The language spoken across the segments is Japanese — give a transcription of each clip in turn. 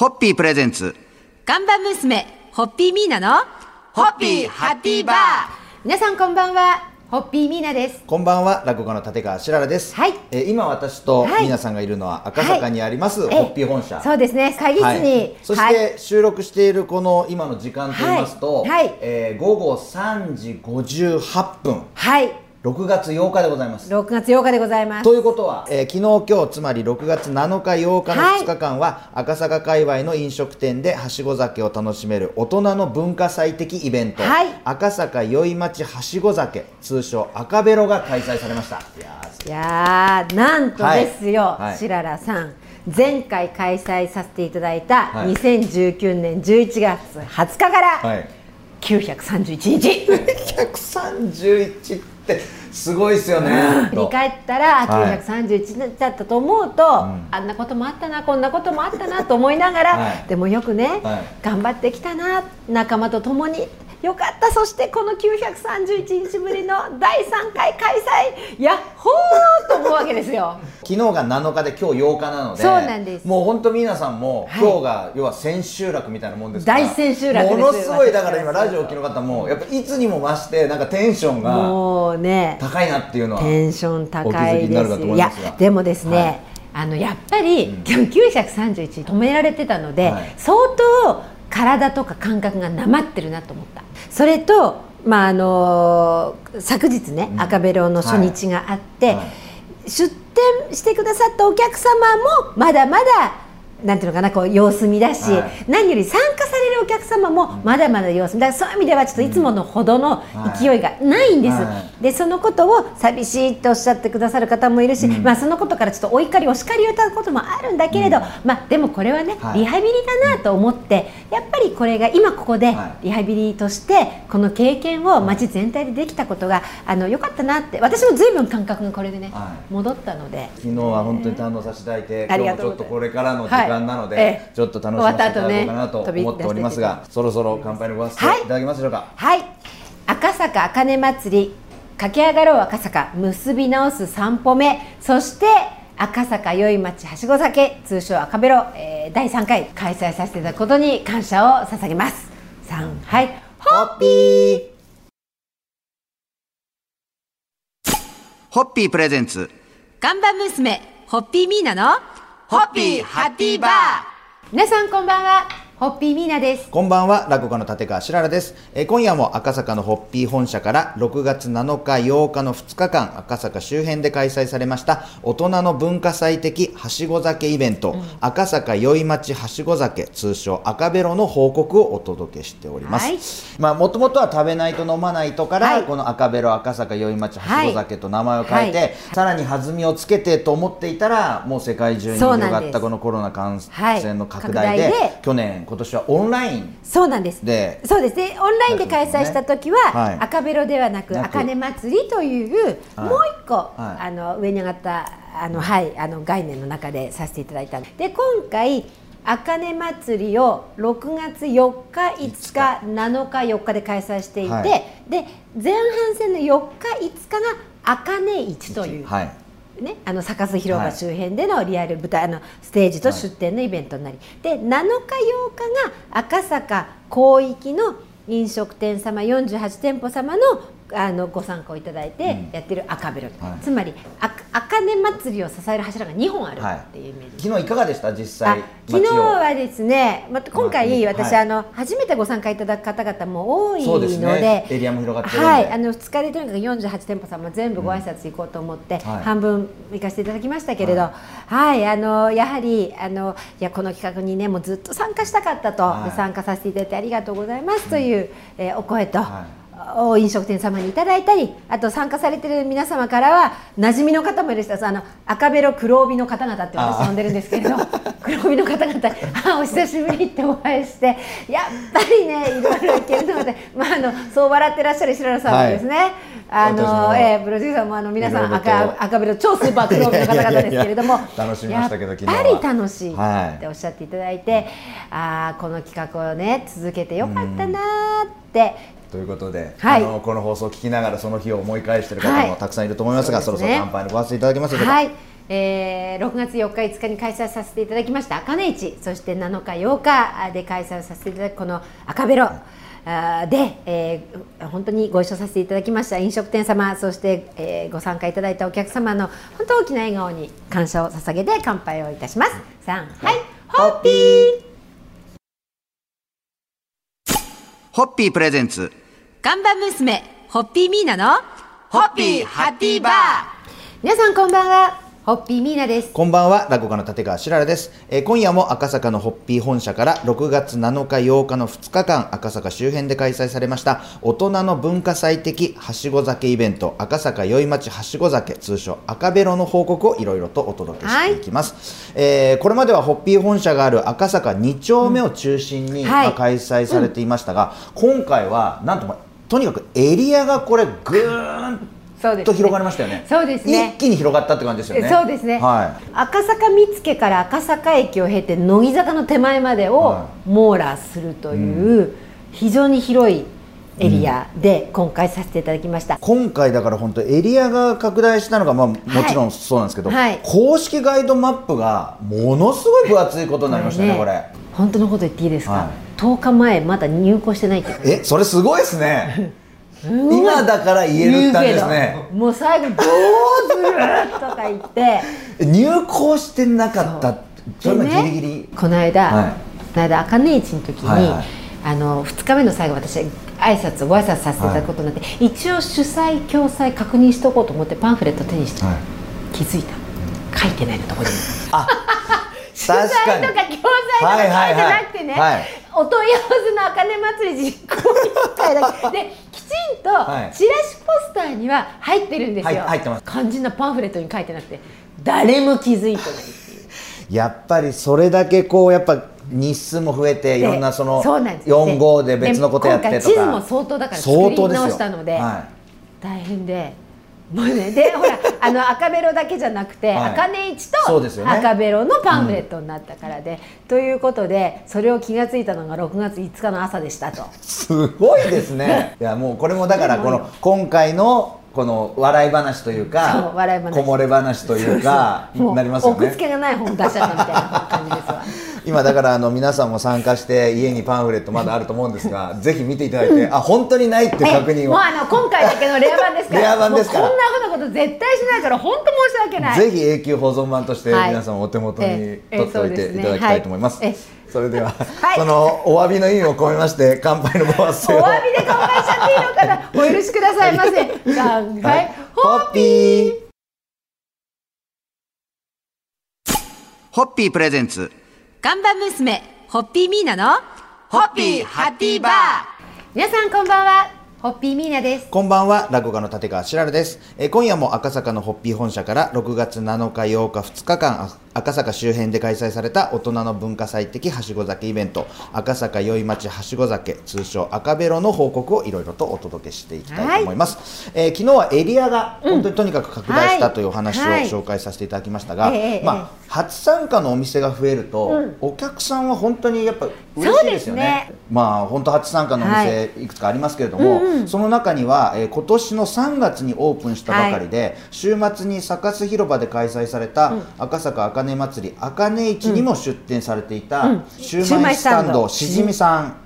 ホッピープレゼンツ。看板娘、ホッピーミーナの、ホッピーハッピーバー。皆さんこんばんは、ホッピーミーナです。こんばんは、落語家の立川しららです。はい。えー今私とはい。皆さんがいるのは赤坂にあります、はい。ホッピー本社。そうですね、会議室はい。に。そして、はい収録しているこの今の時間と言いますと、はい。はい。えー午後3時58分、はい、6月8日でございます。6月8日でございます。ということは、えー昨日今日つまり6月7日8日のはい2日間は、赤坂界隈の飲食店ではしご酒を楽しめる大人の文化祭的イベント、はい。赤坂宵町はしご酒通称赤ベロが開催されました。いやーなんとですよ、はい。はい。しららさん。前回開催させていただいたはい。2019年11月20日からはい931日、131ってすごいですよね。振り返ったらはい。931だったと思うと、あんなこともあったなこんなこともあったなと思いながら、はい。でもよくね、はい。頑張ってきたな仲間と共によかった。そしてこの931日ぶりの第3回開催やっほーと思うわけですよ。昨日が7日で今日8日なので、そうなんです。もう本当皆さんも、はい。今日が要は千秋楽みたいなもんですから。大千秋楽です。ものすごいだから今ラジオを聞きの方もやっぱいつにも増してなんかテンションがもうね。高いなっていうのは。テンション高いですいやでもですね、はい。あのやっぱり、931止められてたので、はい。相当体とか感覚がなまってるなと思った。それと、まああの昨日ね、うん。赤ベロの初日があって、はい。出店してくださったお客様もまだまだなんていうのかなこう様子見だし、はい。何より参加されるお客様もまだまだ様子見だそういう意味ではちょっといつものほどの勢いがないんです、はでそのことを寂しいとおっしゃってくださる方もいるし、うん。まあ、そのことからちょっとお怒りお叱りをいただくこともあるんだけれど、うん。まあ、でもこれはね、はい。リハビリだなと思ってやっぱりこれが今ここではい。リハビリとしてこの経験を街全体でできたことがあの良かったなって私も随分感覚がこれでね、は戻ったので。昨日は本当に堪能させていただいて、今日もちょっとこれからの時間なので、ちょっと楽しませていただこうかなと思っておりますが、そろそろ乾杯のご発声い。ただけますでしょうか？はい。赤坂あかね祭り駆け上がろう赤坂結び直す3歩目。そして赤坂宵町はしご酒通称赤ベロ、えー第3回開催させていただくことに感謝を捧げます。3はい。ホッピー。ホッピープレゼンツ。看板娘ホッピーミーナのホッピーハッピーバー。皆さんこんばんは。ホッピーミーナです。こんばんは、落語家の立川しららです、えー今夜も赤坂のホッピー本社から6月7日、8日の2日間、赤坂周辺で開催されました大人の文化祭的はしご酒イベント、赤坂宵町はしご酒、通称赤ベロの報告をお届けしております。はい。まあ、もともとは食べないと飲まないとから、はい。この赤ベロ赤坂宵町はしご酒と名前を変えて、はい。さらに弾みをつけてと思っていたら、もう世界中に広がったこのコロナ感はい染の拡大で、拡大で。去年、今年はオンラインそうなんです。でそうですね。オンラインで開催した時は、はい。赤ベロではなくなく。赤根祭りという、はい。もう一個、はい。あの上に上がったあの、はい、あの概念の中でさせていただいたんでで今回赤根祭りを6月4日5日7日4日で開催していて、はい。で前半戦の4日5日が赤根市という、はいね、あのサカス広場はい。周辺でのリアル舞台、あのステージと出店のイベントになり、で7日8日が赤坂広域の飲食店様48店舗様のあのご参加をいただいてうん。やってる赤ベロ、はい。つまりあ赤根祭りを支える柱が2本あるっていうイメージ。昨日いかがでした？実あ際昨日はですね、また今回、まあ私、はい。あの初めてご参加いただく方々も多いのでね。エリアも広がってはい、あの2日でとにかく48店舗様全部ご挨拶行こうと思って、はい。半分行かせていただきましたけれど、ははい。あのやはりあのいやこの企画にねもうずっと参加したかったと、参加させていただいてありがとうございますという、えーお声と。はお飲食店様にいただいたりあと参加されてる皆様からは馴染みの方もいらっしあの赤ベロ黒帯の方々って私呼んでるんですけれど 黒帯の方々あお久しぶりってお会いしてやっぱりねいろいろいけるので、まあ、あのそう笑ってらっしゃる白良さんもですね、あ私のも。えープロデューサーもあの皆さん赤赤ベロ超スーパー黒帯の方々ですけれども楽しみましたけどやっぱり楽しいはいっておっしゃっていただいて、ああこの企画をね続けてよかったなーってということで、はい。あのこの放送を聞きながらその日を思い返している方はい。もたくさんいると思いますが、そですね。そうろそろ乾杯のご発声いただけますでしょうか？はい。えー6月4日5日に開催させていただきました赤根市そして7日8日で開催させていただくこの赤ベロあーで、えー本当にご一緒させていただきました飲食店様そして、えーご参加いただいたお客様の本当大きな笑顔に感謝を捧げて乾杯をいたします。さんはい。ホッピーホッピープレゼンツ。看板娘ホッピーミーナのホッピーハッピーバー。皆さんこんばんはホッピーミーナです。こんばんは、落語家の立川しららです、えー今夜も赤坂のホッピー本社から6月7日8日の2日間赤坂周辺で開催されました大人の文化祭的はしご酒イベント赤坂宵町はしご酒通称赤ベロの報告をいろいろとお届けしていきます、えーこれまではホッピー本社がある赤坂2丁目を中心に、はい。まあ開催されていましたが、今回はなんともとにかくエリアがこれぐーんと広がりましたよね。そうですね。一気に広がったって感じですよね。そうですね、はい。赤坂見附から赤坂駅を経て乃木坂の手前までをは網羅するという非常に広いエリアで今回させていただきました、今回だから本当エリアが拡大したのがまあもちろんそうなんですけど、はい。公式ガイドマップがものすごい分厚いことになりましたねこれ。本当のこと言っていいですか、はい。10日前まだ入校してないってえそれすごいですね 今だから言えるって感じです言ね。もう最後どうするとか言って。入校してなかったそれがでねギリギリ？この間、はい。この間赤根市の時に、はいはい。あの2日目の最後私挨拶ご挨拶させていただくことになって、一応主催共催確認しとこうと思ってパンフレット手にして、はい。気づいた。書いてないのとこに主確催とか共催とか書いてなくてね、はい。はいはいお問い合わせの赤根祭り実行委員会だけ。でとはい。チラシポスターには入ってるんですよ、はい入ってます。肝心なパンフレットに書いてなくて誰も気づいてないっていう。やっぱりそれだけこうやっぱ日数も増えていろんなそのそうなんですよ。4号で別のことやってとか。地図も相当だから作り直したのでは大変でもうねでほらあの赤ベロだけじゃなくて、はい。赤根市と赤ベロのパンフレットになったからで、ということでそれを気がついたのが6月5日の朝でしたと。い、すごいですね。いやもうこれもだからこの今回のこの笑い話というそかこもれ話というか なりますよね。奥付けがない本出しちゃったみたいな感じですわ。今だからあの皆さんも参加して家にパンフレットまだあると思うんですが ぜひ見ていただいて、あ本当にないってい。う確認を。もうあの今回だけのレア版ですから。レア版ですから。こんなふうなこと絶対しないから本当申し訳ない。ぜひ永久保存版としてはい。皆さんお手元にええ取っておいていただきたいと思います。はい。えそれでは、はい。そのお詫びの意味を込めまして乾杯のご発声を。お詫びで乾杯しちゃっていいのかな？お許しくださいませ。乾杯、はい。ホッピー。ホッピープレゼンツ看板娘ホッピーミーナのホッピーハッピーバー皆さんこんばんはホッピーミーナですこんばんは、落語家の立川しらるです。えー今夜も赤坂のホッピー本社から6月7日8日2日間、あ赤坂周辺で開催された大人の文化祭的はしご酒イベント、赤坂宵町はしご酒、通称赤ベロの報告をいろいろとお届けしていきたいと思います。えー昨日はエリアが本当にとにかく拡大したというお話をはい。紹介させていただきましたが、ええええまあ、初参加のお店が増えると、お客さんは本当にやっぱ嬉しいですよね。ね。まあ本当初参加のおは店いくつかありますけれども、その中には、えー今年の3月にオープンしたばかりで、週末にサカス広場で開催された赤坂あかね祭りあかね市にも出店されていた、うん。シューマイスタンドしじみさん。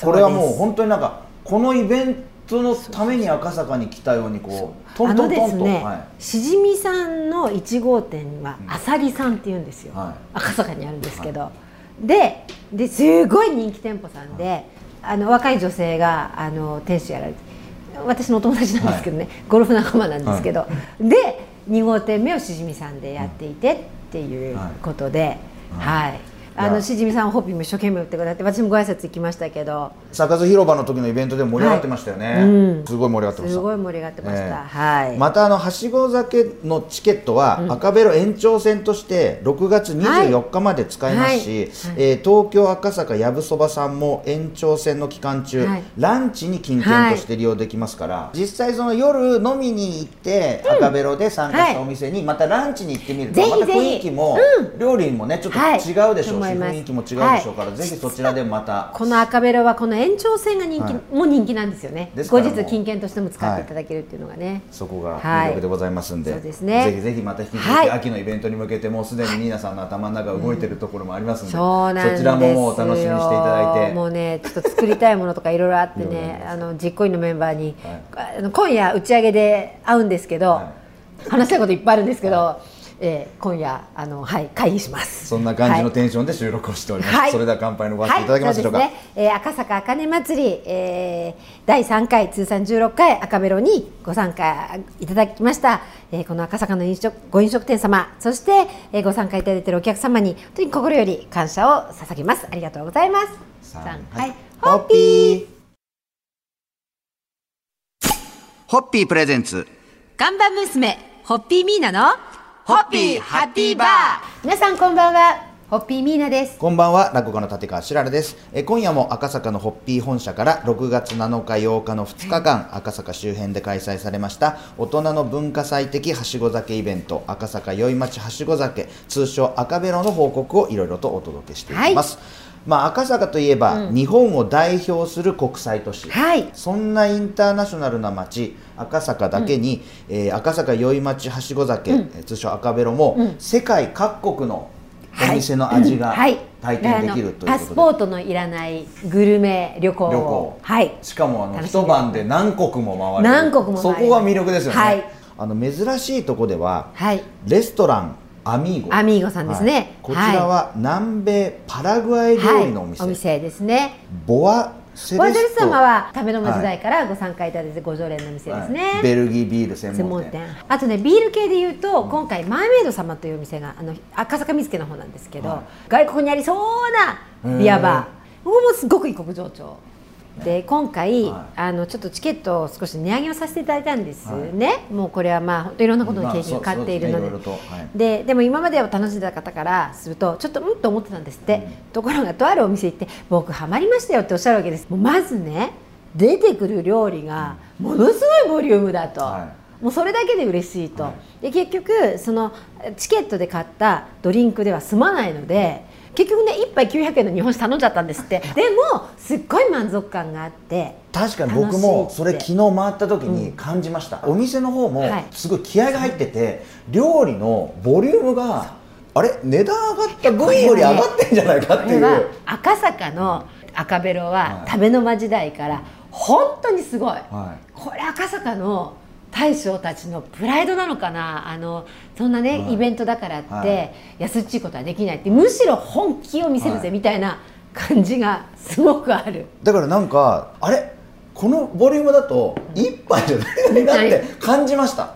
これはもう本当になんかこのイベントのために赤坂に来たようにこうトントントンと、ですね、はい。しじみさんの1号店はあさりさんって言うんですよ、はい。赤坂にあるんですけど、でですごい人気店舗さんで、あの若い女性があの店主やられて私のお友達なんですけどね、ゴルフ仲間なんですけど、で2号店目をしじみさんでやっていてっていうことで、はい。あいや。のしじみさんホッピーも一生懸命売ってくださって私もご挨拶行きましたけど。サカス広場の時のイベントでも盛り上がってましたよね、はい。うんすごい盛り上がってました。すごい盛り上がってました、ええ。はい、またあのはしご酒のチケットは赤ベロ延長戦として6月24日まで使えますし、はい。はい。えー東京赤坂やぶそばさんも延長戦の期間中、はい。ランチに金券として利用できますから、実際その夜飲みに行って、赤ベロで参加したお店にまたランチに行ってみると、また雰囲気も、料理もねちょっとはい。違うでしょうし、思います。雰囲気も違うでしょうから、ぜひそちらでまた。この赤ベロはこの延長線が人気、はい。も人気なんですよね。後日金券としても使っていただけるっていうのがね、そこが魅力でございますんで、はいそうですね。ぜひぜひまた引き続き、はい。秋のイベントに向けてもうすでにニーナさんの頭の中動いてるところもありますんで、そうなんですちらももうお楽しみにしていただいて。もうねちょっと作りたいものとかいろいろあってねあの実行委員のメンバーに、今夜打ち上げで会うんですけど、は話したいこといっぱいあるんですけど、えー今夜あのはい会議します。そんな感じのはいテンションで収録をしております、はい。それでは乾杯のご発声いただけますでしょうか、はい、ね、えー赤坂あかね祭り、えー第3回通算16回赤ベロにご参加いただきました、えーこの赤坂の飲食ご飲食店様そして、えーご参加いただいているお客様に本当に心より感謝を捧げます。ありがとうございます。はい。ホッピー。ホッピープレゼンツ。看板娘ホッピーミーナのホッピーハッピーバー。皆さんこんばんは。ホッピーミーナです。こんばんは。落語家の立川しららです。え今夜も赤坂のホッピー本社から6月7日8日の2日間赤坂周辺で開催されました大人の文化祭的はしご酒イベント赤坂宵町はしご酒通称赤ベロの報告をいろいろとお届けしていきます、まあ、赤坂といえば、日本を代表する国際都市、はい。そんなインターナショナルな街赤坂だけに、えー赤坂宵町はしご酒、えー通称赤ベロも、世界各国のお店の味がはい。体験できるというあのパスポことで、ートのいらないグルメ旅行を。旅行。はい。しかもあの一晩で何国も回れる。何国も回そこが魅力ですよね、はい。あの珍しいとこでは、はい。レストランアミーゴ。アミーゴさんですね。はい。こちらは南米パラグアイ料理のお店、はい、お店ですね。ボアセボアゼル様は食べの間時代からご参加いただいてご常連の店ですね、はい。ベルギービール専専門店。あとねビール系で言うと、今回マーメイド様というお店があの赤坂見附の方なんですけど、は外国にありそうなビアバー。ここもすごく異国情緒で今回、はい。あのちょっとチケットを少し値上げをさせていただいたんですね、もうこれはまあ本当いろんなことの経験がかっているので,、まあですねはい。ででも今までは楽しんでた方からするとちょっとうんと思ってたんですって、ところがとあるお店行って僕ハマりましたよっておっしゃるわけです。もうまずね出てくる料理がものすごいボリュームだと、はもうそれだけで嬉しいと、はで結局そのチケットで買ったドリンクでは済まないので結局ね1杯900円の日本酒頼んじゃったんですって。でもすっごい満足感があって確かに僕もそれ昨日回った時に感じました、お店の方もはい。すごい気合が入ってて料理のボリュームがあれ値段上がった分より上がってんじゃないかっていう。これは赤坂の赤ベロははい。食べの間時代から本当にすごい、はこれ赤坂の大将たちのプライドなのかな？あのそんなね、はい。イベントだからって、はい。安っちいことはできないってむしろ本気を見せるぜ、はい。みたいな感じがすごくある。だからなんかあれ？このボリュームだと一杯じゃないなって感じました、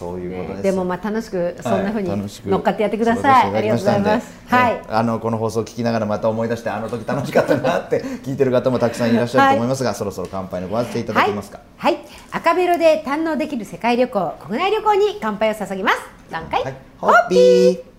そういうことです、でもまあ楽しくそんな風にはい楽しく乗っかってやってください。ありがとうございます。はい。ね。あのこの放送を聞きながらまた思い出してあの時楽しかったなって聞いてる方もたくさんいらっしゃると思いますが、そろそろ乾杯のご発声いただけますか、はい、はい、赤ベロで堪能できる世界旅行国内旅行に乾杯を捧げます。3回、はい、ホッピー